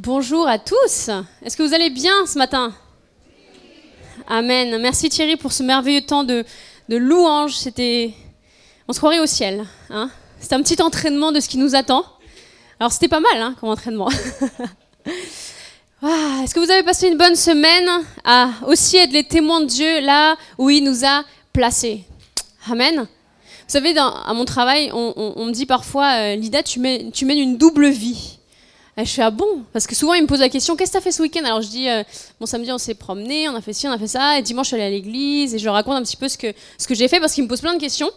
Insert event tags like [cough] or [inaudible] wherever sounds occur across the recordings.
Bonjour à tous. Est-ce que vous allez bien ce matin? Amen. Merci Thierry pour ce merveilleux temps de, louange. C'était, on se croirait au ciel. Hein C'était un petit entraînement de ce qui nous attend. Alors c'était pas mal hein, comme entraînement. [laughs] Ah, est-ce que vous avez passé une bonne semaine? À aussi être les témoins de Dieu là où il nous a placés Amen. Vous savez, à mon travail, on, me dit parfois, euh, Lida, tu mènes une double vie. Et je fais ah bon? Parce que souvent ils me posent la question qu'est-ce que tu as fait ce week-end? Alors je dis euh, bon samedi on s'est promené, on a fait ci, on a fait ça, et dimanche je suis allée à l'église et je raconte un petit peu ce que, ce que j'ai fait parce qu'ils me posent plein de questions.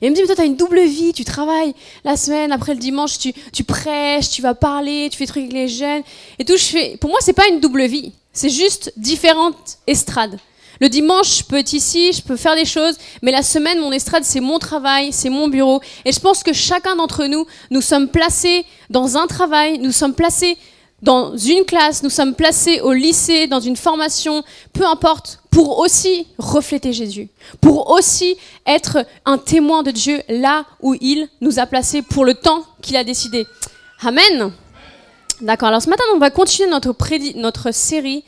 Et il me dit mais toi tu as une double vie, tu travailles la semaine, après le dimanche tu, tu prêches, tu vas parler, tu fais des trucs avec les jeunes et tout. Je fais pour moi c'est pas une double vie, c'est juste différentes estrades. Le dimanche, je peux être ici, je peux faire des choses, mais la semaine, mon estrade, c'est mon travail, c'est mon bureau. Et je pense que chacun d'entre nous, nous sommes placés dans un travail, nous sommes placés dans une classe, nous sommes placés au lycée, dans une formation, peu importe, pour aussi refléter Jésus, pour aussi être un témoin de Dieu là où il nous a placés pour le temps qu'il a décidé. Amen. D'accord, alors ce matin, on va continuer notre, notre série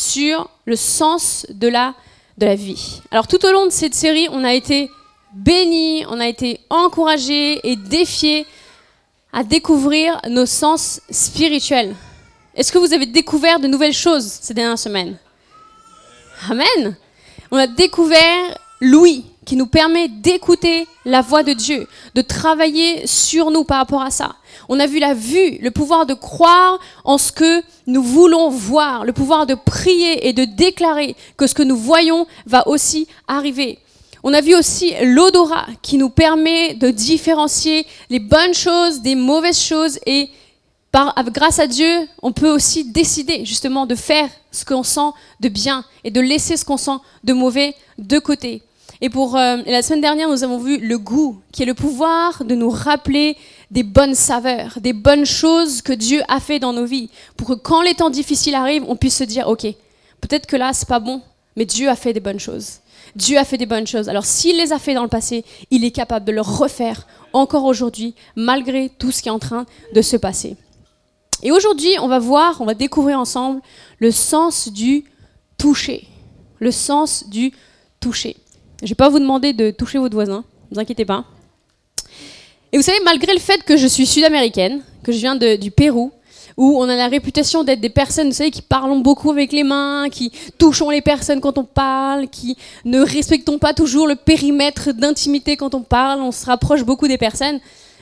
sur le sens de la, de la vie. Alors tout au long de cette série, on a été bénis, on a été encouragés et défiés à découvrir nos sens spirituels. Est-ce que vous avez découvert de nouvelles choses ces dernières semaines? Amen. On a découvert Louis, qui nous permet d'écouter la voix de Dieu, de travailler sur nous par rapport à ça. On a vu la vue, le pouvoir de croire en ce que nous voulons voir, le pouvoir de prier et de déclarer que ce que nous voyons va aussi arriver. On a vu aussi l'odorat qui nous permet de différencier les bonnes choses des mauvaises choses et grâce à Dieu, on peut aussi décider justement de faire ce qu'on sent de bien et de laisser ce qu'on sent de mauvais de côté. Et pour euh, la semaine dernière, nous avons vu le goût, qui est le pouvoir de nous rappeler des bonnes saveurs, des bonnes choses que Dieu a fait dans nos vies, pour que quand les temps difficiles arrivent, on puisse se dire, ok, peut-être que là c'est pas bon, mais Dieu a fait des bonnes choses. Dieu a fait des bonnes choses. Alors s'il les a fait dans le passé, il est capable de le refaire encore aujourd'hui, malgré tout ce qui est en train de se passer. Et aujourd'hui, on va voir, on va découvrir ensemble le sens du toucher. Le sens du toucher. Je ne vais pas vous demander de toucher votre voisin, ne vous inquiétez pas. Et vous savez, malgré le fait que je suis sud-américaine, que je viens du Pérou, où on a la réputation d'être des personnes, vous savez, qui parlons beaucoup avec les mains, qui touchons les personnes quand on parle, qui ne respectons pas toujours le périmètre d'intimité quand on parle, on se rapproche beaucoup des personnes.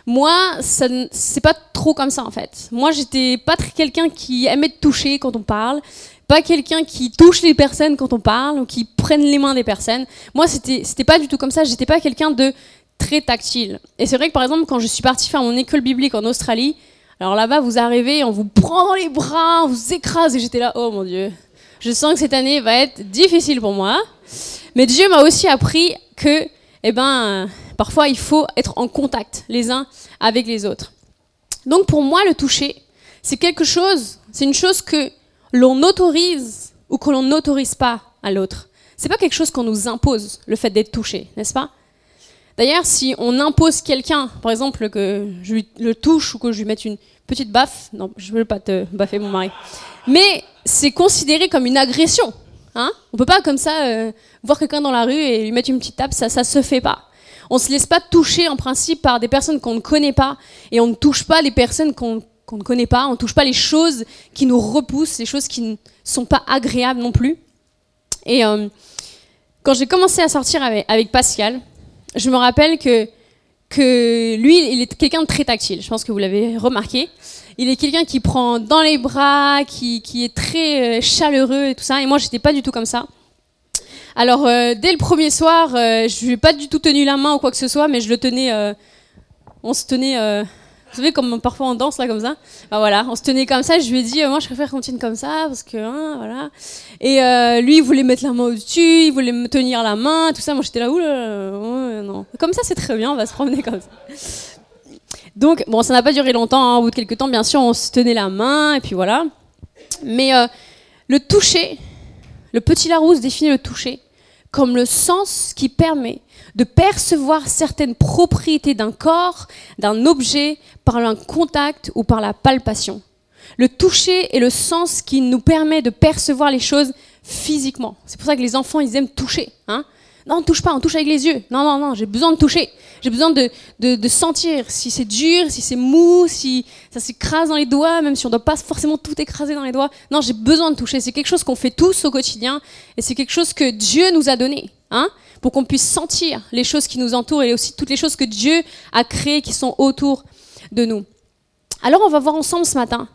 Moi, c'est pas trop comme ça en fait. Moi, j'étais pas quelqu'un qui aimait toucher quand on parle pas quelqu'un qui touche les personnes quand on parle ou qui prenne les mains des personnes. Moi, c'était pas du tout comme ça. J'étais pas quelqu'un de très tactile. Et c'est vrai que par exemple, quand je suis partie faire mon école biblique en Australie, alors là-bas, vous arrivez, on vous prend dans les bras, on vous écrase, et j'étais là, oh mon Dieu, je sens que cette année va être difficile pour moi. Mais Dieu m'a aussi appris que, eh ben, parfois il faut être en contact les uns avec les autres. Donc pour moi, le toucher, c'est quelque chose, c'est une chose que l'on autorise ou que l'on n'autorise pas à l'autre. C'est pas quelque chose qu'on nous impose, le fait d'être touché, n'est-ce pas? D'ailleurs, si on impose quelqu'un, par exemple, que je le touche ou que je lui mette une petite baffe, non, je ne veux pas te baffer mon mari, mais c'est considéré comme une agression. Hein on peut pas comme ça euh, voir quelqu'un dans la rue et lui mettre une petite tape, ça, ça se fait pas. On se laisse pas toucher en principe par des personnes qu'on ne connaît pas et on ne touche pas les personnes qu'on qu'on ne connaît pas, on ne touche pas les choses qui nous repoussent, les choses qui ne sont pas agréables non plus. Et euh, quand j'ai commencé à sortir avec, Pascal, je me rappelle que, que lui, il est quelqu'un de très tactile, je pense que vous l'avez remarqué. Il est quelqu'un qui prend dans les bras, qui, qui est très euh, chaleureux et tout ça, et moi, j'étais pas du tout comme ça. Alors, euh, dès le premier soir, je lui ai pas du tout tenu la main ou quoi que ce soit, mais je le tenais, on se tenait vous savez, comme parfois on danse là comme ça. Bah, voilà, on se tenait comme ça. Je lui ai dit, euh, moi je préfère qu'on tienne comme ça parce que hein, voilà. Et euh, lui, il voulait mettre la main au-dessus, il voulait me tenir la main, tout ça. Moi j'étais là, ouh non. Comme ça, c'est très bien, on va se promener comme ça. Donc, bon, ça n'a pas duré longtemps. Hein. Au bout de quelques temps, bien sûr, on se tenait la main et puis voilà. Mais euh, le toucher, le petit Larousse définit le toucher comme le sens qui permet de percevoir certaines propriétés d'un corps, d'un objet, par un contact ou par la palpation. Le toucher est le sens qui nous permet de percevoir les choses physiquement. C'est pour ça que les enfants, ils aiment toucher. Hein non, on touche pas, on touche avec les yeux. Non, non, non, j'ai besoin de toucher. J'ai besoin de, de, sentir si c'est dur, si c'est mou, si ça s'écrase dans les doigts, même si on ne doit pas forcément tout écraser dans les doigts. Non, j'ai besoin de toucher. C'est quelque chose qu'on fait tous au quotidien et c'est quelque chose que Dieu nous a donné. Hein pour qu'on puisse sentir les choses qui nous entourent et aussi toutes les choses que Dieu a créées qui sont autour de nous. Alors on va voir ensemble ce matin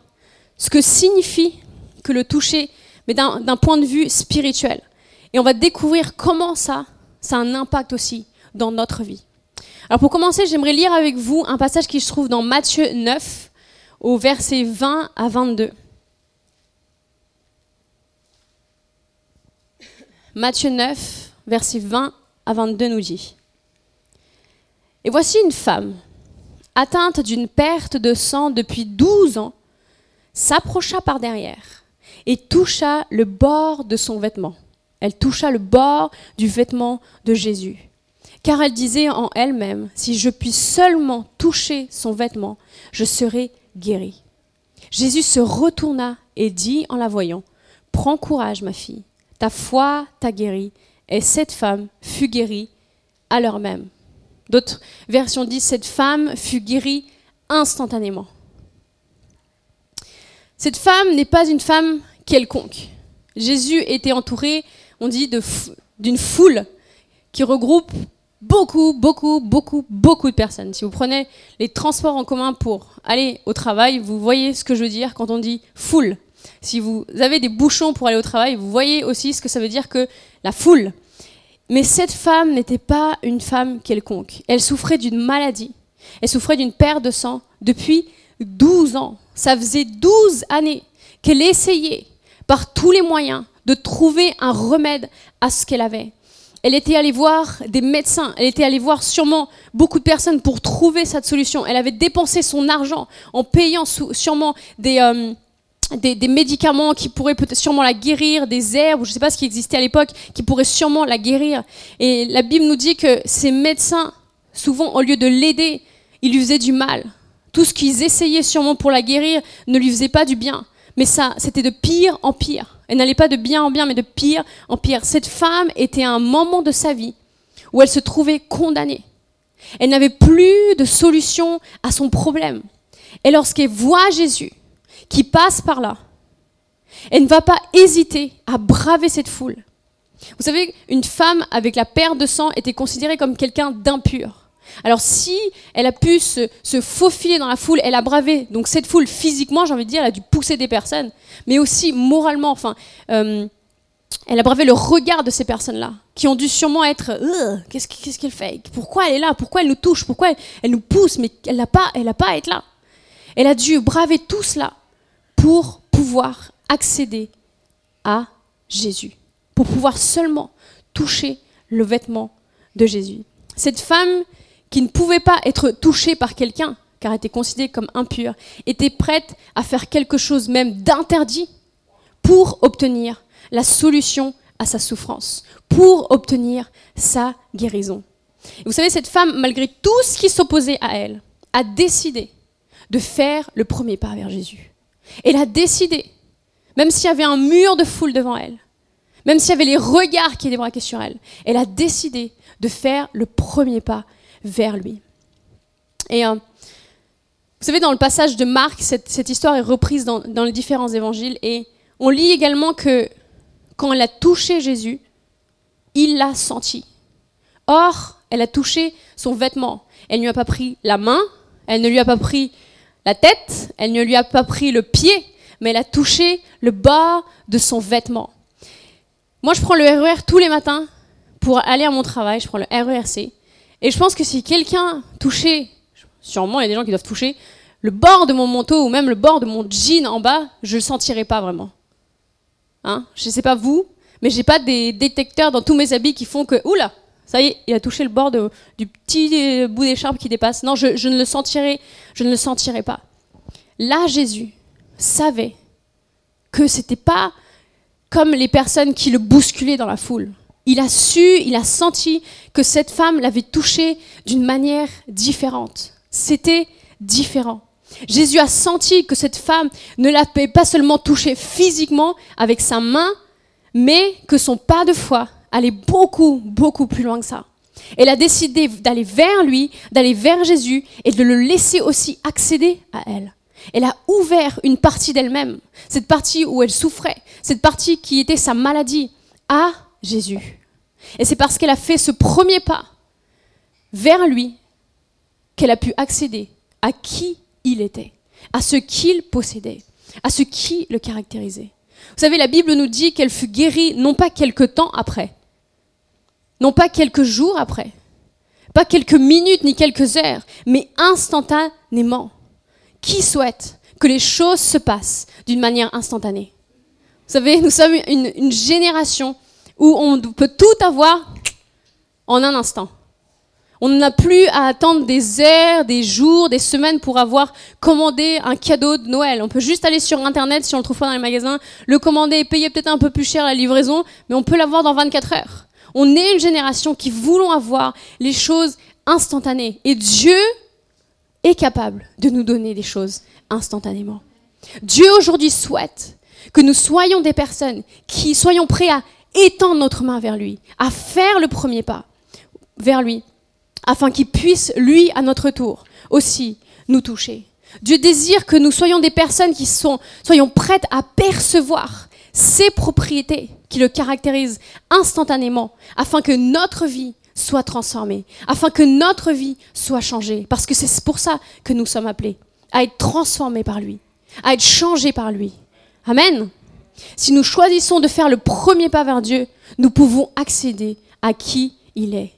ce que signifie que le toucher, mais d'un point de vue spirituel. Et on va découvrir comment ça, ça a un impact aussi dans notre vie. Alors pour commencer, j'aimerais lire avec vous un passage qui se trouve dans Matthieu 9, au verset 20 à 22. Matthieu 9, verset 20 à 22 nous dit Et voici une femme, atteinte d'une perte de sang depuis 12 ans, s'approcha par derrière et toucha le bord de son vêtement. Elle toucha le bord du vêtement de Jésus car elle disait en elle-même, si je puis seulement toucher son vêtement, je serai guérie. Jésus se retourna et dit en la voyant, Prends courage, ma fille, ta foi t'a guérie. Et cette femme fut guérie à l'heure même. D'autres versions disent, cette femme fut guérie instantanément. Cette femme n'est pas une femme quelconque. Jésus était entouré, on dit, d'une foule qui regroupe beaucoup, beaucoup, beaucoup, beaucoup de personnes. Si vous prenez les transports en commun pour aller au travail, vous voyez ce que je veux dire quand on dit foule. Si vous avez des bouchons pour aller au travail, vous voyez aussi ce que ça veut dire que la foule. Mais cette femme n'était pas une femme quelconque. Elle souffrait d'une maladie. Elle souffrait d'une perte de sang depuis 12 ans. Ça faisait 12 années qu'elle essayait par tous les moyens de trouver un remède à ce qu'elle avait. Elle était allée voir des médecins, elle était allée voir sûrement beaucoup de personnes pour trouver cette solution. Elle avait dépensé son argent en payant sûrement euh, des, des, médicaments qui pourraient sûrement la guérir, des herbes, ou je ne sais pas ce qui existait à l'époque, qui pourraient sûrement la guérir. Et la Bible nous dit que ces médecins, souvent au lieu de l'aider, ils lui faisaient du mal. Tout ce qu'ils essayaient sûrement pour la guérir ne lui faisait pas du bien. Mais ça, c'était de pire en pire. Elle n'allait pas de bien en bien, mais de pire en pire. Cette femme était à un moment de sa vie où elle se trouvait condamnée. Elle n'avait plus de solution à son problème. Et lorsqu'elle voit Jésus qui passe par là, elle ne va pas hésiter à braver cette foule. Vous savez, une femme avec la perte de sang était considérée comme quelqu'un d'impur. Alors si elle a pu se, faufiler dans la foule, elle a bravé. Donc cette foule physiquement, j'ai envie de dire, elle a dû pousser des personnes, mais aussi moralement, enfin, euh, elle a bravé le regard de ces personnes-là, qui ont dû sûrement être, qu'est-ce qu'elle fait? Pourquoi elle est là? Pourquoi elle nous touche? Pourquoi elle, nous pousse? Mais elle n'a pas, elle pas à être là. Elle a dû braver tout cela pour pouvoir accéder à Jésus, pour pouvoir seulement toucher le vêtement de Jésus. Cette femme qui ne pouvait pas être touchée par quelqu'un, car elle était considérée comme impure, était prête à faire quelque chose même d'interdit pour obtenir la solution à sa souffrance, pour obtenir sa guérison. vous savez, cette femme, malgré tout ce qui s'opposait à elle, a décidé de faire le premier pas vers Jésus. Elle a décidé, même s'il y avait un mur de foule devant elle, même s'il y avait les regards qui braqués sur elle, elle a décidé de faire le premier pas vers lui. Et euh, vous savez, dans le passage de Marc, cette, histoire est reprise dans, les différents évangiles et on lit également que quand elle a touché Jésus, il l'a senti. Or, elle a touché son vêtement. Elle ne lui a pas pris la main, elle ne lui a pas pris la tête, elle ne lui a pas pris le pied, mais elle a touché le bas de son vêtement. Moi, je prends le RER e tous les matins pour aller à mon travail, je prends le RERC. Et je pense que si quelqu'un touchait, sûrement il y a des gens qui doivent toucher, le bord de mon manteau ou même le bord de mon jean en bas, je le sentirais pas vraiment. Hein? Je ne sais pas vous, mais j'ai pas des détecteurs dans tous mes habits qui font que, oula, ça y est, il a touché le bord du petit bout d'écharpe qui dépasse. Non, je, ne le sentirais, je ne le sentirais pas. Là, Jésus savait que c'était pas comme les personnes qui le bousculaient dans la foule il a su, il a senti que cette femme l'avait touché d'une manière différente. C'était différent. Jésus a senti que cette femme ne l'avait pas seulement touché physiquement avec sa main, mais que son pas de foi allait beaucoup, beaucoup plus loin que ça. Elle a décidé d'aller vers lui, d'aller vers Jésus et de le laisser aussi accéder à elle. Elle a ouvert une partie d'elle-même, cette partie où elle souffrait, cette partie qui était sa maladie, à Jésus. Et c'est parce qu'elle a fait ce premier pas vers lui qu'elle a pu accéder à qui il était, à ce qu'il possédait, à ce qui le caractérisait. Vous savez, la Bible nous dit qu'elle fut guérie non pas quelque temps après, non pas quelques jours après, pas quelques minutes ni quelques heures, mais instantanément. Qui souhaite que les choses se passent d'une manière instantanée? Vous savez, nous sommes une, une génération où on peut tout avoir en un instant. On n'a plus à attendre des heures, des jours, des semaines pour avoir commandé un cadeau de Noël. On peut juste aller sur Internet, si on le trouve pas dans les magasins, le commander et payer peut-être un peu plus cher la livraison, mais on peut l'avoir dans 24 heures. On est une génération qui voulons avoir les choses instantanées. Et Dieu est capable de nous donner des choses instantanément. Dieu aujourd'hui souhaite que nous soyons des personnes qui soyons prêts à étendre notre main vers lui, à faire le premier pas vers lui, afin qu'il puisse, lui, à notre tour, aussi nous toucher. Dieu désire que nous soyons des personnes qui soyons prêtes à percevoir ces propriétés qui le caractérisent instantanément, afin que notre vie soit transformée, afin que notre vie soit changée, parce que c'est pour ça que nous sommes appelés, à être transformés par lui, à être changés par lui. Amen. Si nous choisissons de faire le premier pas vers Dieu, nous pouvons accéder à qui il est.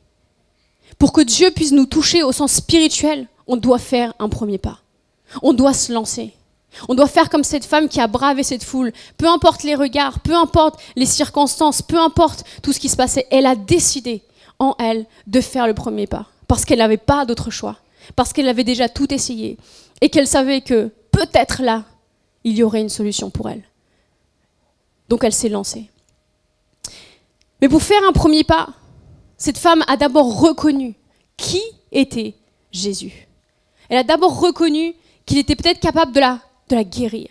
Pour que Dieu puisse nous toucher au sens spirituel, on doit faire un premier pas. On doit se lancer. On doit faire comme cette femme qui a bravé cette foule. Peu importe les regards, peu importe les circonstances, peu importe tout ce qui se passait, elle a décidé en elle de faire le premier pas. Parce qu'elle n'avait pas d'autre choix. Parce qu'elle avait déjà tout essayé. Et qu'elle savait que peut-être là, il y aurait une solution pour elle. Donc elle s'est lancée. Mais pour faire un premier pas, cette femme a d'abord reconnu qui était Jésus. Elle a d'abord reconnu qu'il était peut-être capable de la, de la guérir.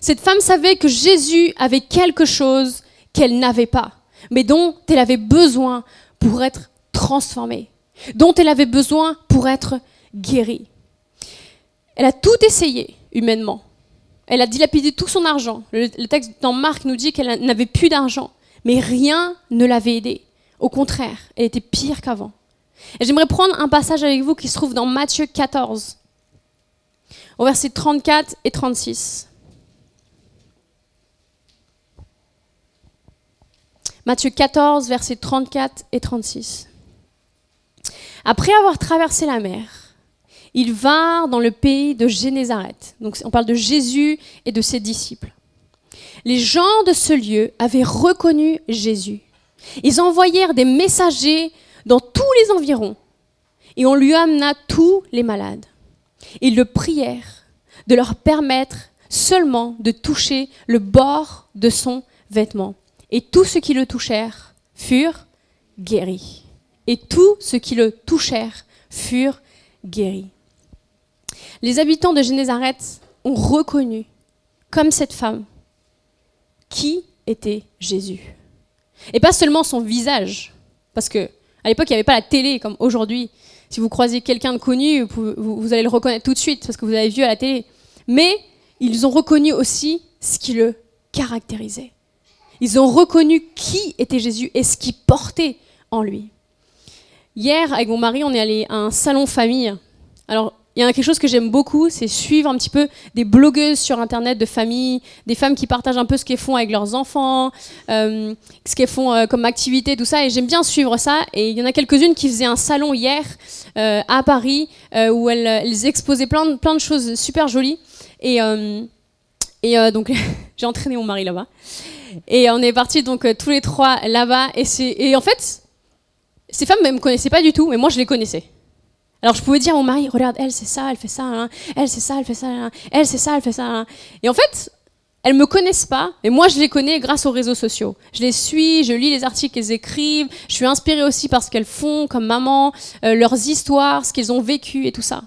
Cette femme savait que Jésus avait quelque chose qu'elle n'avait pas, mais dont elle avait besoin pour être transformée, dont elle avait besoin pour être guérie. Elle a tout essayé humainement. Elle a dilapidé tout son argent. Le, texte dans Marc nous dit qu'elle n'avait plus d'argent, mais rien ne l'avait aidée. Au contraire, elle était pire qu'avant. Et j'aimerais prendre un passage avec vous qui se trouve dans Matthieu 14, au verset 34 et 36. Matthieu 14, versets 34 et 36. Après avoir traversé la mer, ils vinrent dans le pays de Génézareth. Donc on parle de Jésus et de ses disciples. Les gens de ce lieu avaient reconnu Jésus. Ils envoyèrent des messagers dans tous les environs et on lui amena tous les malades. Ils le prièrent de leur permettre seulement de toucher le bord de son vêtement. Et tous ceux qui le touchèrent furent guéris. Et tous ceux qui le touchèrent furent guéris. Les habitants de Génézareth ont reconnu, comme cette femme, qui était Jésus. Et pas seulement son visage, parce que à l'époque il n'y avait pas la télé comme aujourd'hui. Si vous croisez quelqu'un de connu, vous, vous, allez le reconnaître tout de suite parce que vous l'avez vu à la télé. Mais ils ont reconnu aussi ce qui le caractérisait. Ils ont reconnu qui était Jésus et ce qu'il portait en lui. Hier, avec mon mari, on est allé à un salon famille. Alors, il y a quelque chose que j'aime beaucoup, c'est suivre un petit peu des blogueuses sur Internet de famille, des femmes qui partagent un peu ce qu'elles font avec leurs enfants, euh, ce qu'elles font euh, comme activité, tout ça. Et j'aime bien suivre ça. Et il y en a quelques-unes qui faisaient un salon hier euh, à Paris où elles, exposaient plein de, choses super jolies. Et, et donc, [laughs] j'ai entraîné mon mari là-bas. Et on est partis donc tous les trois là-bas. Et, et en fait, ces femmes ne me connaissaient pas du tout, mais moi je les connaissais. Alors je pouvais dire à mon mari, regarde, elle c'est ça, elle fait ça, hein. elle c'est ça, elle fait ça, hein. elle c'est ça, elle fait ça. Hein. Et en fait, elles me connaissent pas, mais moi je les connais grâce aux réseaux sociaux. Je les suis, je lis les articles qu'elles écrivent, je suis inspirée aussi par ce qu'elles font comme maman, euh, leurs histoires, ce qu'elles ont vécu et tout ça.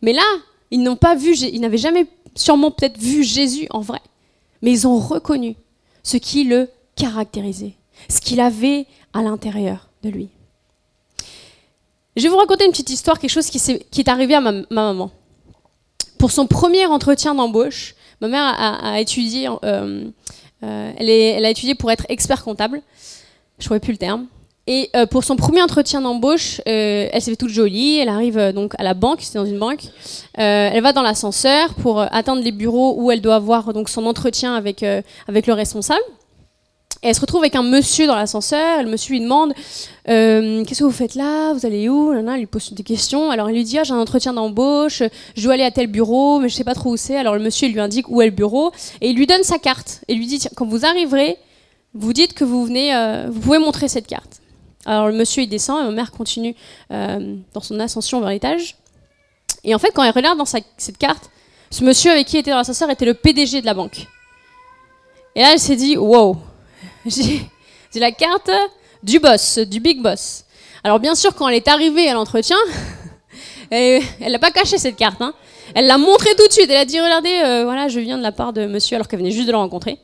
Mais là, ils n'ont pas vu, ils n'avaient jamais sûrement peut-être vu Jésus en vrai, mais ils ont reconnu ce qui le caractérisait, ce qu'il avait à l'intérieur de lui. Je vais vous raconter une petite histoire, quelque chose qui, est, arrivé à ma, maman. Pour son premier entretien d'embauche, ma mère a, étudié, euh, euh, elle, a étudié pour être expert comptable. Je ne trouvais plus le terme. Et euh, pour son premier entretien d'embauche, elle s'est fait toute jolie. Elle arrive donc à la banque, c'était dans une banque. elle va dans l'ascenseur pour atteindre les bureaux où elle doit avoir donc son entretien avec le responsable. Et elle se retrouve avec un monsieur dans l'ascenseur. Le monsieur lui demande Qu'est-ce que vous faites là? Vous allez où? Elle lui pose des questions. Alors elle lui dit ah, J'ai un entretien d'embauche, je dois aller à tel bureau, mais je ne sais pas trop où c'est. Alors le monsieur lui indique où est le bureau et il lui donne sa carte. Et lui dit Quand vous arriverez, vous dites que vous venez, vous pouvez montrer cette carte. Alors le monsieur il descend et ma mère continue euh, dans son ascension vers l'étage. Et en fait, quand elle regarde dans cette carte, ce monsieur avec qui elle était dans l'ascenseur était le PDG de la banque. Et là, elle s'est dit wow, [laughs] j'ai la carte du boss, du big boss. Alors bien sûr, quand elle est arrivée à l'entretien, [laughs] elle n'a pas caché cette carte. Hein. Elle l'a montrée tout de suite. Elle a dit regardez, euh, voilà, je viens de la part de monsieur alors qu'elle venait juste de le rencontrer.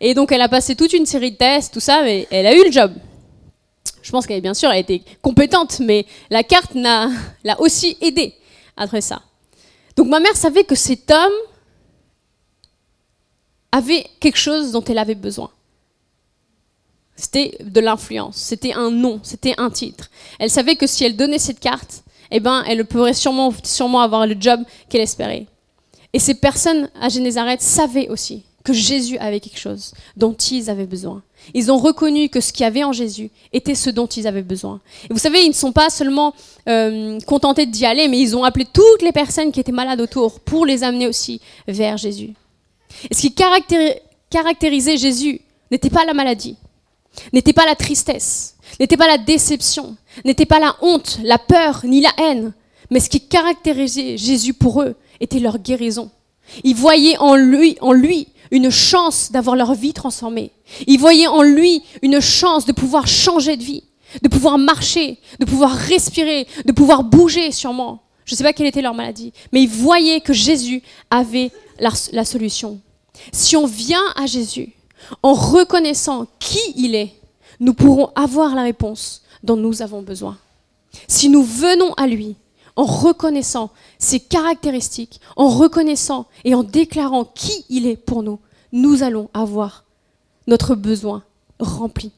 Et donc elle a passé toute une série de tests, tout ça, mais elle a eu le job. Je pense qu'elle, bien sûr, elle été compétente, mais la carte [laughs] l'a aussi aidé à faire ça. Donc ma mère savait que cet homme avait quelque chose dont elle avait besoin. C'était de l'influence, c'était un nom, c'était un titre. Elle savait que si elle donnait cette carte, eh ben, elle pourrait sûrement, sûrement avoir le job qu'elle espérait. Et ces personnes à Génézareth savaient aussi que Jésus avait quelque chose dont ils avaient besoin. Ils ont reconnu que ce qu'il y avait en Jésus était ce dont ils avaient besoin. Et vous savez, ils ne sont pas seulement euh, contentés d'y aller, mais ils ont appelé toutes les personnes qui étaient malades autour pour les amener aussi vers Jésus. Et ce qui caractérisait Jésus n'était pas la maladie, n'était pas la tristesse, n'était pas la déception, n'était pas la honte, la peur, ni la haine, mais ce qui caractérisait Jésus pour eux était leur guérison. Ils voyaient en lui, en lui une chance d'avoir leur vie transformée. Ils voyaient en lui une chance de pouvoir changer de vie, de pouvoir marcher, de pouvoir respirer, de pouvoir bouger sûrement. Je ne sais pas quelle était leur maladie, mais ils voyaient que Jésus avait la, la solution. Si on vient à Jésus en reconnaissant qui il est, nous pourrons avoir la réponse dont nous avons besoin. Si nous venons à lui en reconnaissant ses caractéristiques, en reconnaissant et en déclarant qui il est pour nous, nous allons avoir notre besoin rempli.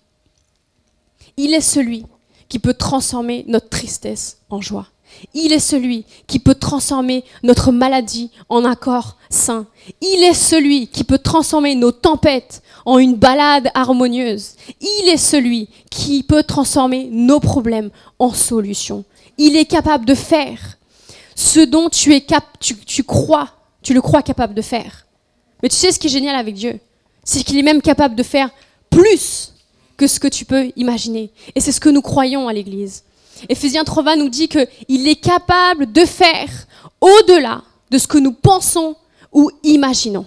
Il est celui qui peut transformer notre tristesse en joie. Il est celui qui peut transformer notre maladie en un corps sain. Il est celui qui peut transformer nos tempêtes en une balade harmonieuse. Il est celui qui peut transformer nos problèmes en solutions. Il est capable de faire ce dont tu es cap tu, le crois capable de faire. Mais tu sais ce qui est génial avec Dieu, c'est qu'il est même capable de faire plus que ce que tu peux imaginer. Et c'est ce que nous croyons à l'Église. Éphésiens 3 nous dit qu'il est capable de faire au-delà de ce que nous pensons ou imaginons.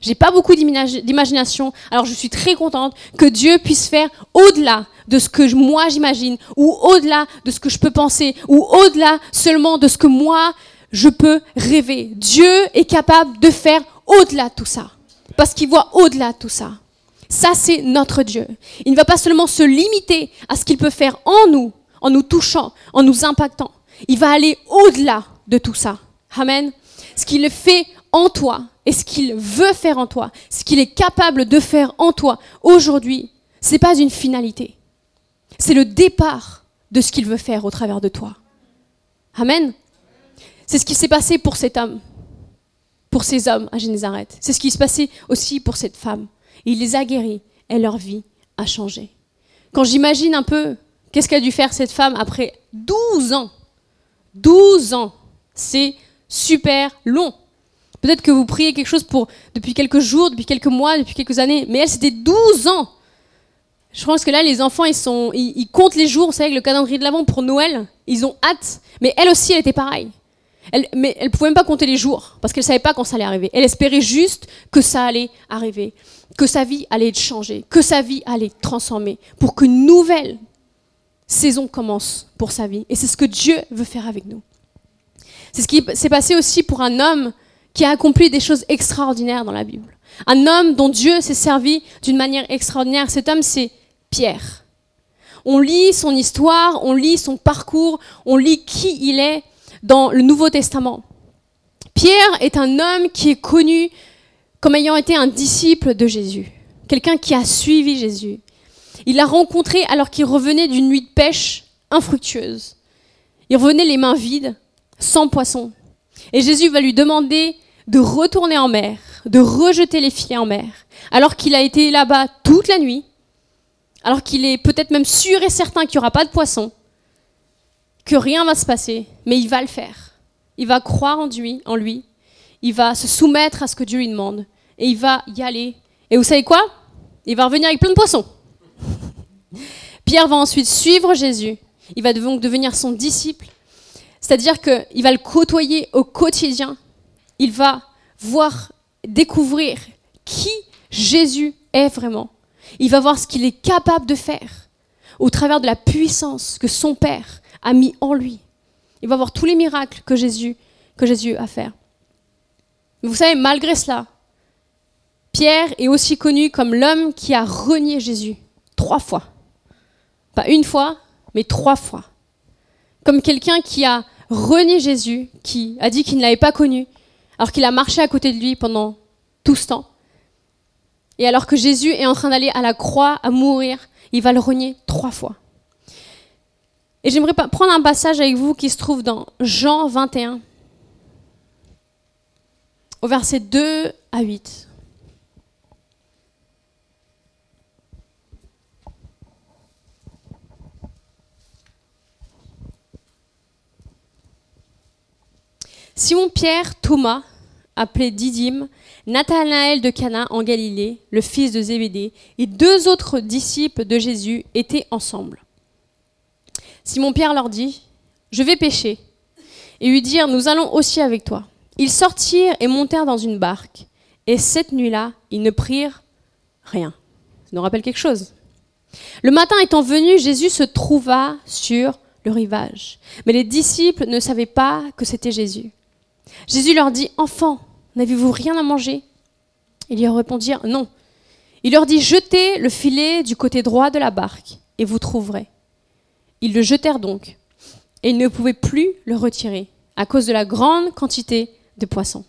J'ai pas beaucoup d'imagination, alors je suis très contente que Dieu puisse faire au-delà de ce que moi j'imagine, ou au-delà de ce que je peux penser, ou au-delà seulement de ce que moi je peux rêver. Dieu est capable de faire au-delà de tout ça, parce qu'il voit au-delà de tout ça. Ça, c'est notre Dieu. Il ne va pas seulement se limiter à ce qu'il peut faire en nous, en nous touchant, en nous impactant. Il va aller au-delà de tout ça. Amen. Ce qu'il fait en toi et ce qu'il veut faire en toi, ce qu'il est capable de faire en toi aujourd'hui, c'est pas une finalité. C'est le départ de ce qu'il veut faire au travers de toi. Amen. C'est ce qui s'est passé pour cet homme, pour ces hommes à Génézareth. C'est ce qui s'est passé aussi pour cette femme. Il les a guéris et leur vie a changé. Quand j'imagine un peu qu'est-ce qu'a dû faire cette femme après 12 ans, 12 ans, c'est super long. Peut-être que vous priez quelque chose depuis quelques jours, depuis quelques mois, depuis quelques années, mais elle, c'était 12 ans. Je pense que là, les enfants, ils, sont, ils, comptent les jours, vous savez, avec le calendrier de l'Avent pour Noël. Ils ont hâte. Mais elle aussi, elle était pareille. Elle, mais elle pouvait même pas compter les jours, parce qu'elle savait pas quand ça allait arriver. Elle espérait juste que ça allait arriver, que sa vie allait changée, que sa vie allait être transformée, pour qu'une nouvelle saison commence pour sa vie. Et c'est ce que Dieu veut faire avec nous. C'est ce qui s'est passé aussi pour un homme qui a accompli des choses extraordinaires dans la Bible. Un homme dont Dieu s'est servi d'une manière extraordinaire. Cet homme, c'est Pierre. On lit son histoire, on lit son parcours, on lit qui il est dans le Nouveau Testament. Pierre est un homme qui est connu comme ayant été un disciple de Jésus, quelqu'un qui a suivi Jésus. Il l'a rencontré alors qu'il revenait d'une nuit de pêche infructueuse. Il revenait les mains vides, sans poisson. Et Jésus va lui demander de retourner en mer, de rejeter les filets en mer, alors qu'il a été là-bas toute la nuit, alors qu'il est peut-être même sûr et certain qu'il n'y aura pas de poisson, que rien va se passer, mais il va le faire. Il va croire en lui, en lui, il va se soumettre à ce que Dieu lui demande, et il va y aller. Et vous savez quoi? Il va revenir avec plein de poissons. Pierre va ensuite suivre Jésus, il va donc devenir son disciple, c'est-à-dire qu'il va le côtoyer au quotidien, il va voir, découvrir qui Jésus est vraiment. Il va voir ce qu'il est capable de faire au travers de la puissance que son Père a mis en lui. Il va voir tous les miracles que Jésus, a fait. vous savez, malgré cela, Pierre est aussi connu comme l'homme qui a renié Jésus trois fois. Pas une fois, mais trois fois. Comme quelqu'un qui a renié Jésus, qui a dit qu'il ne l'avait pas connu, alors qu'il a marché à côté de lui pendant tout ce temps. Et alors que Jésus est en train d'aller à la croix, à mourir, il va le renier trois fois. Et j'aimerais prendre un passage avec vous qui se trouve dans Jean 21, au verset 2 à 8. Simon-Pierre, Thomas, appelé Didyme, Nathanaël de Cana en Galilée, le fils de Zébédée, et deux autres disciples de Jésus étaient ensemble. Simon-Pierre leur dit, Je vais pêcher, et lui dire, Nous allons aussi avec toi. Ils sortirent et montèrent dans une barque, et cette nuit-là, ils ne prirent rien. Ça nous rappelle quelque chose. Le matin étant venu, Jésus se trouva sur le rivage, mais les disciples ne savaient pas que c'était Jésus. Jésus leur dit, Enfants, n'avez-vous rien à manger? Ils lui répondirent, Non. Il leur dit, Jetez le filet du côté droit de la barque, et vous trouverez. Ils le jetèrent donc, et ils ne pouvaient plus le retirer, à cause de la grande quantité de poissons.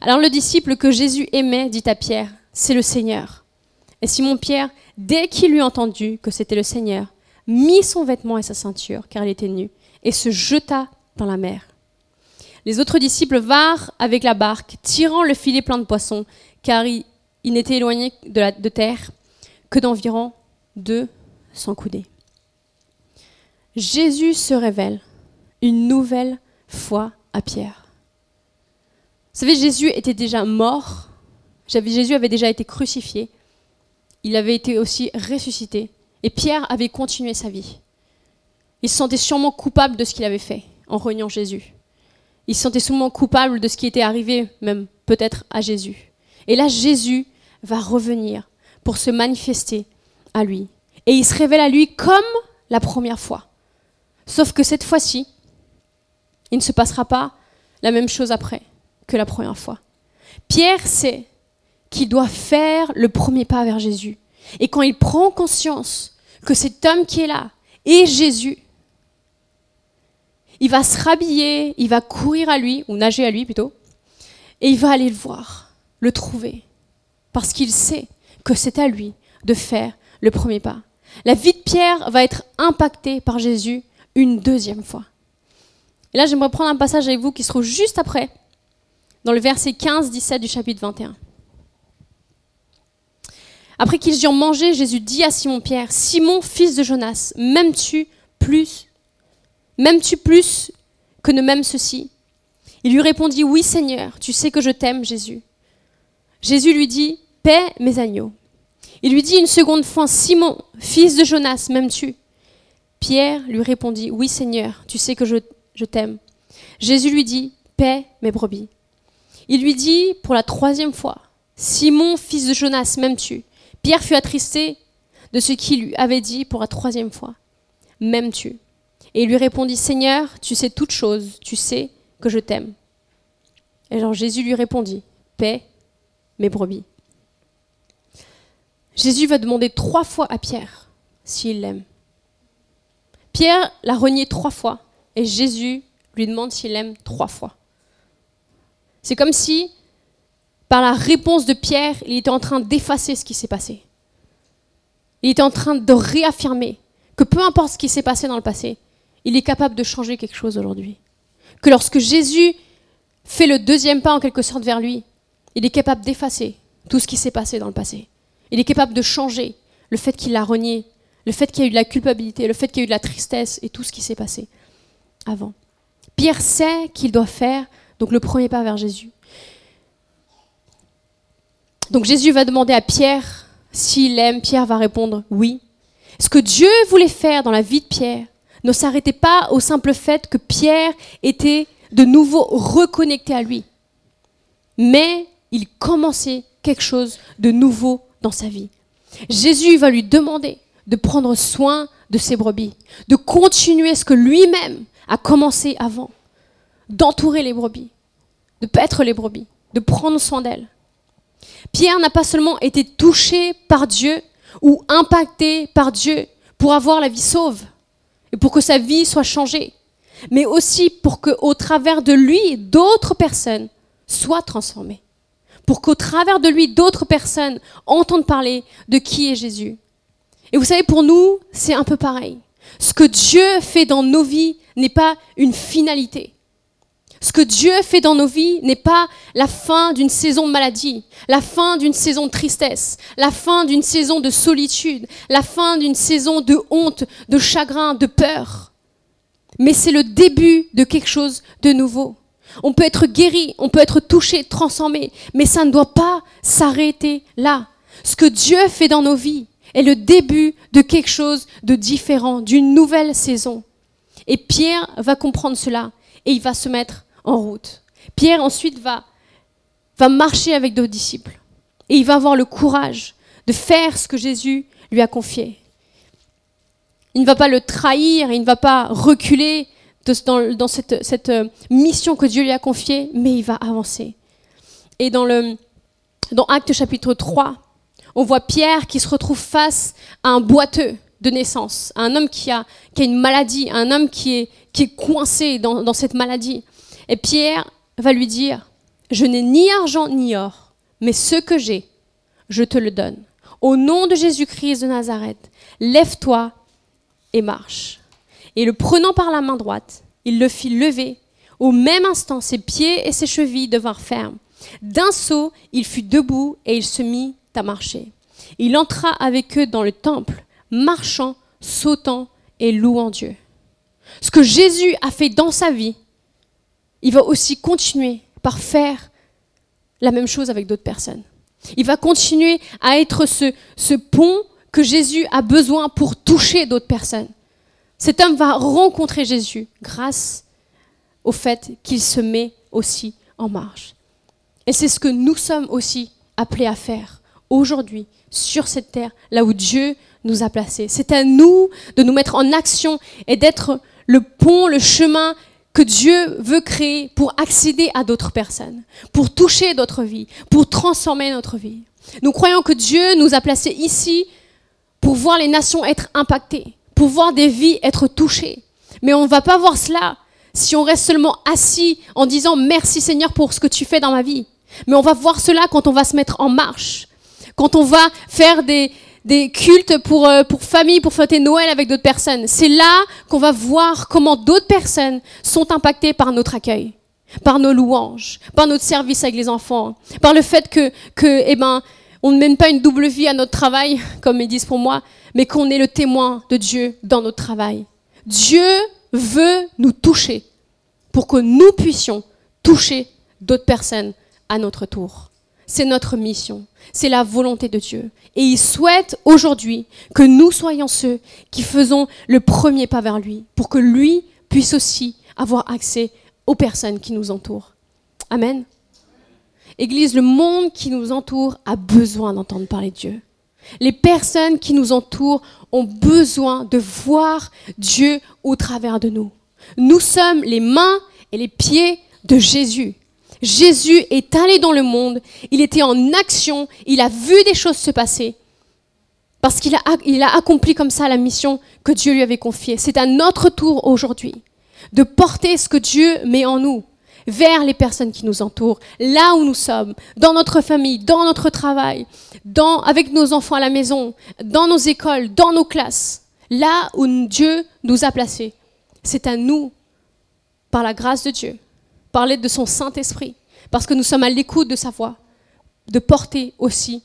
Alors le disciple que Jésus aimait dit à Pierre, C'est le Seigneur. Et Simon-Pierre, dès qu'il eut entendu que c'était le Seigneur, mit son vêtement et sa ceinture, car il était nu, et se jeta dans la mer. Les autres disciples vinrent avec la barque, tirant le filet plein de poissons, car ils n'étaient éloignés de, terre que d'environ 200 coudées. Jésus se révèle une nouvelle fois à Pierre. Vous savez, Jésus était déjà mort, Jésus avait déjà été crucifié, il avait été aussi ressuscité, et Pierre avait continué sa vie. Il se sentait sûrement coupable de ce qu'il avait fait en reniant Jésus. Il se sentait sûrement coupable de ce qui était arrivé, même peut-être à Jésus. Et là, Jésus va revenir pour se manifester à lui. Et il se révèle à lui comme la première fois. Sauf que cette fois-ci, il ne se passera pas la même chose après que la première fois. Pierre sait qu'il doit faire le premier pas vers Jésus. Et quand il prend conscience que cet homme qui est là est Jésus, il va se rhabiller, il va courir à lui, ou nager à lui plutôt, et il va aller le voir, le trouver, parce qu'il sait que c'est à lui de faire le premier pas. La vie de Pierre va être impactée par Jésus une deuxième fois. Et là, j'aimerais prendre un passage avec vous qui se trouve juste après, dans le verset 15-17 du chapitre 21. Après qu'ils eurent mangé, Jésus dit à Simon-Pierre, Simon, fils de Jonas, m'aimes-tu plus M'aimes-tu plus que ne m'aime ceci? Il lui répondit, Oui Seigneur, tu sais que je t'aime, Jésus. Jésus lui dit, Paix mes agneaux. Il lui dit une seconde fois, Simon, fils de Jonas, m'aimes-tu? Pierre lui répondit, Oui Seigneur, tu sais que je, je t'aime. Jésus lui dit, Paix mes brebis. Il lui dit pour la troisième fois, Simon, fils de Jonas, m'aimes-tu? Pierre fut attristé de ce qu'il lui avait dit pour la troisième fois. M'aimes-tu? Et il lui répondit, Seigneur, tu sais toutes choses, tu sais que je t'aime Et genre Jésus lui répondit, paix mes brebis. Jésus va demander trois fois à Pierre s'il l'aime. Pierre l'a renié trois fois et Jésus lui demande s'il l'aime trois fois. C'est comme si, par la réponse de Pierre, il était en train d'effacer ce qui s'est passé. Il était en train de réaffirmer que peu importe ce qui s'est passé dans le passé, il est capable de changer quelque chose aujourd'hui. Que lorsque Jésus fait le deuxième pas en quelque sorte vers lui, il est capable d'effacer tout ce qui s'est passé dans le passé. Il est capable de changer le fait qu'il l'a renié, le fait qu'il y a eu de la culpabilité, le fait qu'il y a eu de la tristesse et tout ce qui s'est passé avant. Pierre sait qu'il doit faire donc le premier pas vers Jésus. Donc Jésus va demander à Pierre s'il aime. Pierre va répondre oui. Ce que Dieu voulait faire dans la vie de Pierre ne s'arrêtait pas au simple fait que Pierre était de nouveau reconnecté à lui. Mais il commençait quelque chose de nouveau dans sa vie. Jésus va lui demander de prendre soin de ses brebis, de continuer ce que lui-même a commencé avant, d'entourer les brebis, de paître les brebis, de prendre soin d'elles. Pierre n'a pas seulement été touché par Dieu ou impacté par Dieu pour avoir la vie sauve et pour que sa vie soit changée, mais aussi pour qu'au travers de lui, d'autres personnes soient transformées. Pour qu'au travers de lui, d'autres personnes entendent parler de qui est Jésus. Et vous savez, pour nous, c'est un peu pareil. Ce que Dieu fait dans nos vies n'est pas une finalité. Ce que Dieu fait dans nos vies n'est pas la fin d'une saison de maladie, la fin d'une saison de tristesse, la fin d'une saison de solitude, la fin d'une saison de honte, de chagrin, de peur. Mais c'est le début de quelque chose de nouveau. On peut être guéri, on peut être touché, transformé, mais ça ne doit pas s'arrêter là. Ce que Dieu fait dans nos vies est le début de quelque chose de différent, d'une nouvelle saison. Et Pierre va comprendre cela et il va se mettre en route. Pierre ensuite va, va marcher avec d'autres disciples et il va avoir le courage de faire ce que Jésus lui a confié. Il ne va pas le trahir, il ne va pas reculer dans, cette, cette, euh, mission que Dieu lui a confiée, mais il va avancer. Et dans, le, dans Acte chapitre 3, on voit Pierre qui se retrouve face à un boiteux de naissance, à un homme qui a, qui a une maladie, un homme qui est, qui est coincé dans, dans cette maladie. Et Pierre va lui dire, je n'ai ni argent ni or, mais ce que j'ai, je te le donne. Au nom de Jésus-Christ de Nazareth, lève-toi et marche. Et le prenant par la main droite, il le fit lever. Au même instant, ses pieds et ses chevilles devinrent fermes. D'un saut, il fut debout et il se mit à marcher. Il entra avec eux dans le temple, marchant, sautant et louant Dieu. Ce que Jésus a fait dans sa vie, il va aussi continuer par faire la même chose avec d'autres personnes. Il va continuer à être ce, pont que Jésus a besoin pour toucher d'autres personnes. Cet homme va rencontrer Jésus grâce au fait qu'il se met aussi en marche. Et c'est ce que nous sommes aussi appelés à faire aujourd'hui sur cette terre, là où Dieu nous a placés. C'est à nous de nous mettre en action et d'être le pont, le chemin que Dieu veut créer pour accéder à d'autres personnes, pour toucher d'autres vies, pour transformer notre vie. Nous croyons que Dieu nous a placés ici pour voir les nations être impactées, pour voir des vies être touchées. Mais on ne va pas voir cela si on reste seulement assis en disant merci Seigneur pour ce que tu fais dans ma vie. Mais on va voir cela quand on va se mettre en marche, quand on va faire des, des cultes pour, euh, pour famille, pour fêter Noël avec d'autres personnes. C'est là qu'on va voir comment d'autres personnes sont impactées par notre accueil, par nos louanges, par notre service avec les enfants, par le fait que, que eh ben, on ne mène pas une double vie à notre travail, [laughs] comme ils disent pour moi, mais qu'on est le témoin de Dieu dans notre travail. Dieu veut nous toucher pour que nous puissions toucher d'autres personnes à notre tour. C'est notre mission, c'est la volonté de Dieu. Et il souhaite aujourd'hui que nous soyons ceux qui faisons le premier pas vers lui, pour que lui puisse aussi avoir accès aux personnes qui nous entourent. Amen. Église, le monde qui nous entoure a besoin d'entendre parler de Dieu. Les personnes qui nous entourent ont besoin de voir Dieu au travers de nous. Nous sommes les mains et les pieds de Jésus. Jésus est allé dans le monde, il était en action, il a vu des choses se passer. Parce qu'il a, accompli comme ça la mission que Dieu lui avait confiée. C'est à notre tour aujourd'hui de porter ce que Dieu met en nous vers les personnes qui nous entourent, là où nous sommes, dans notre famille, dans notre travail, avec nos enfants à la maison, dans nos écoles, dans nos classes, là où Dieu nous a placés. C'est à nous, par la grâce de Dieu, par l'aide de son Saint-Esprit, parce que nous sommes à l'écoute de sa voix, de porter aussi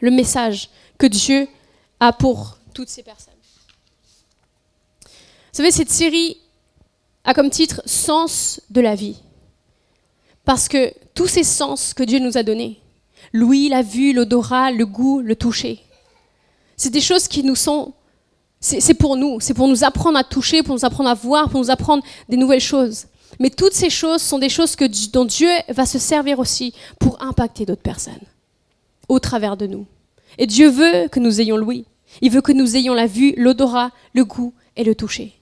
le message que Dieu a pour toutes ces personnes. Vous savez, cette série a comme titre Sens de la vie. Parce que tous ces sens que Dieu nous a donnés, l'ouïe, la vue, l'odorat, le goût, le toucher, c'est des choses qui nous sont... C'est pour nous, c'est pour nous apprendre à toucher, pour nous apprendre à voir, pour nous apprendre des nouvelles choses. Mais toutes ces choses sont des choses dont Dieu va se servir aussi pour impacter d'autres personnes au travers de nous. Et Dieu veut que nous ayons l'ouïe. Il veut que nous ayons la vue, l'odorat, le goût et le toucher.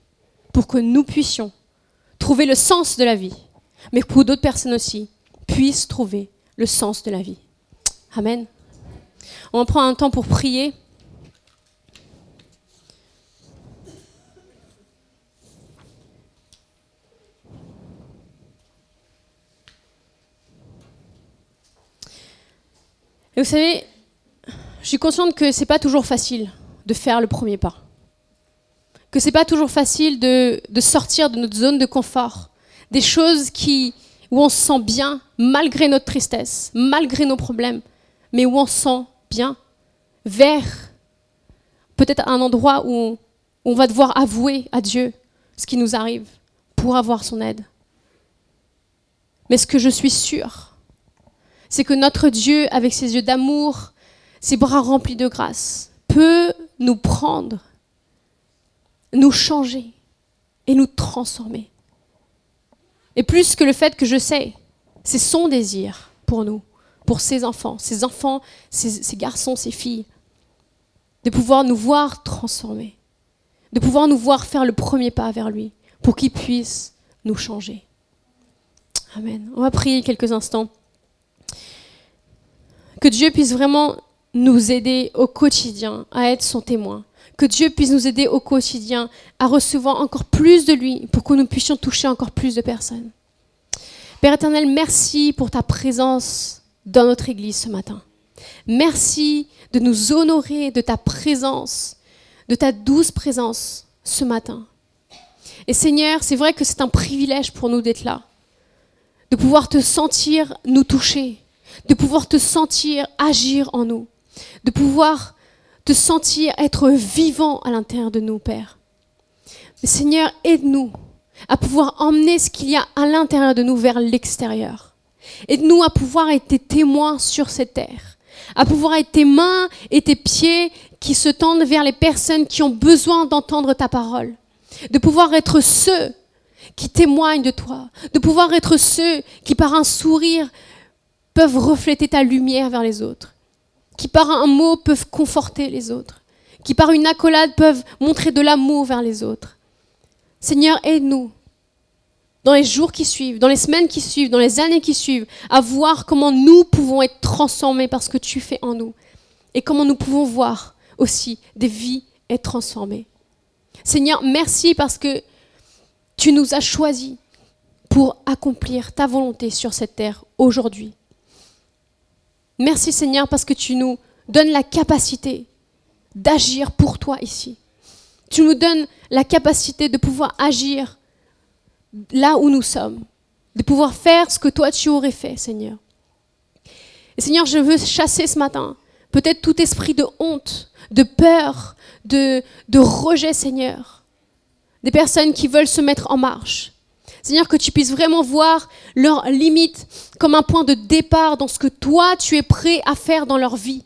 Pour que nous puissions trouver le sens de la vie mais pour d'autres personnes aussi, puissent trouver le sens de la vie. Amen. On prend un temps pour prier. Et vous savez, je suis consciente que c'est pas toujours facile de faire le premier pas. Que c'est pas toujours facile de, sortir de notre zone de confort des choses qui, où on se sent bien malgré notre tristesse, malgré nos problèmes, mais où on se sent bien, vers peut-être un endroit où on va devoir avouer à Dieu ce qui nous arrive pour avoir son aide. Mais ce que je suis sûre, c'est que notre Dieu, avec ses yeux d'amour, ses bras remplis de grâce, peut nous prendre, nous changer et nous transformer. Et plus que le fait que je sais, c'est son désir pour nous, pour ses enfants, ses enfants, ses, garçons, ses filles, de pouvoir nous voir transformer, de pouvoir nous voir faire le premier pas vers lui, pour qu'il puisse nous changer. Amen. On va prier quelques instants. Que Dieu puisse vraiment nous aider au quotidien à être son témoin. Que Dieu puisse nous aider au quotidien à recevoir encore plus de lui pour que nous puissions toucher encore plus de personnes. Père éternel, merci pour ta présence dans notre Église ce matin. Merci de nous honorer de ta présence, de ta douce présence ce matin. Et Seigneur, c'est vrai que c'est un privilège pour nous d'être là, de pouvoir te sentir nous toucher, de pouvoir te sentir agir en nous, de pouvoir te sentir être vivant à l'intérieur de nous, Père. Mais Seigneur, aide-nous à pouvoir emmener ce qu'il y a à l'intérieur de nous vers l'extérieur. Aide-nous à pouvoir être tes témoins sur cette terre, à pouvoir être tes mains et tes pieds qui se tendent vers les personnes qui ont besoin d'entendre ta parole, de pouvoir être ceux qui témoignent de toi, de pouvoir être ceux qui par un sourire peuvent refléter ta lumière vers les autres, qui par un mot peuvent conforter les autres, qui par une accolade peuvent montrer de l'amour vers les autres. Seigneur, aide-nous dans les jours qui suivent, dans les semaines qui suivent, dans les années qui suivent, à voir comment nous pouvons être transformés par ce que tu fais en nous et comment nous pouvons voir aussi des vies être transformées. Seigneur, merci parce que tu nous as choisis pour accomplir ta volonté sur cette terre aujourd'hui. Merci Seigneur parce que tu nous donnes la capacité d'agir pour toi ici. Tu nous donnes la capacité de pouvoir agir là où nous sommes, de pouvoir faire ce que toi tu aurais fait, Seigneur. Et Seigneur, je veux chasser ce matin peut-être tout esprit de honte, de peur, de, de rejet, Seigneur. Des personnes qui veulent se mettre en marche. Seigneur, que tu puisses vraiment voir leurs limites comme un point de départ dans ce que toi, tu es prêt à faire dans leur vie.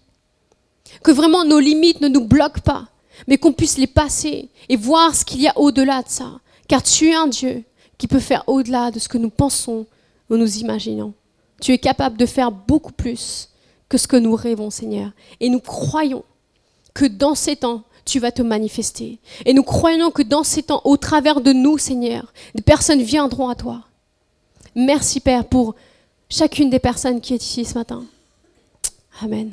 Que vraiment nos limites ne nous bloquent pas, mais qu'on puisse les passer et voir ce qu'il y a au-delà de ça. Car tu es un Dieu qui peut faire au-delà de ce que nous pensons ou nous imaginons. Tu es capable de faire beaucoup plus que ce que nous rêvons, Seigneur. Et nous croyons que dans ces temps, tu vas te manifester. Et nous croyons que dans ces temps, au travers de nous, Seigneur, des personnes viendront à toi. Merci Père pour chacune des personnes qui est ici ce matin. Amen.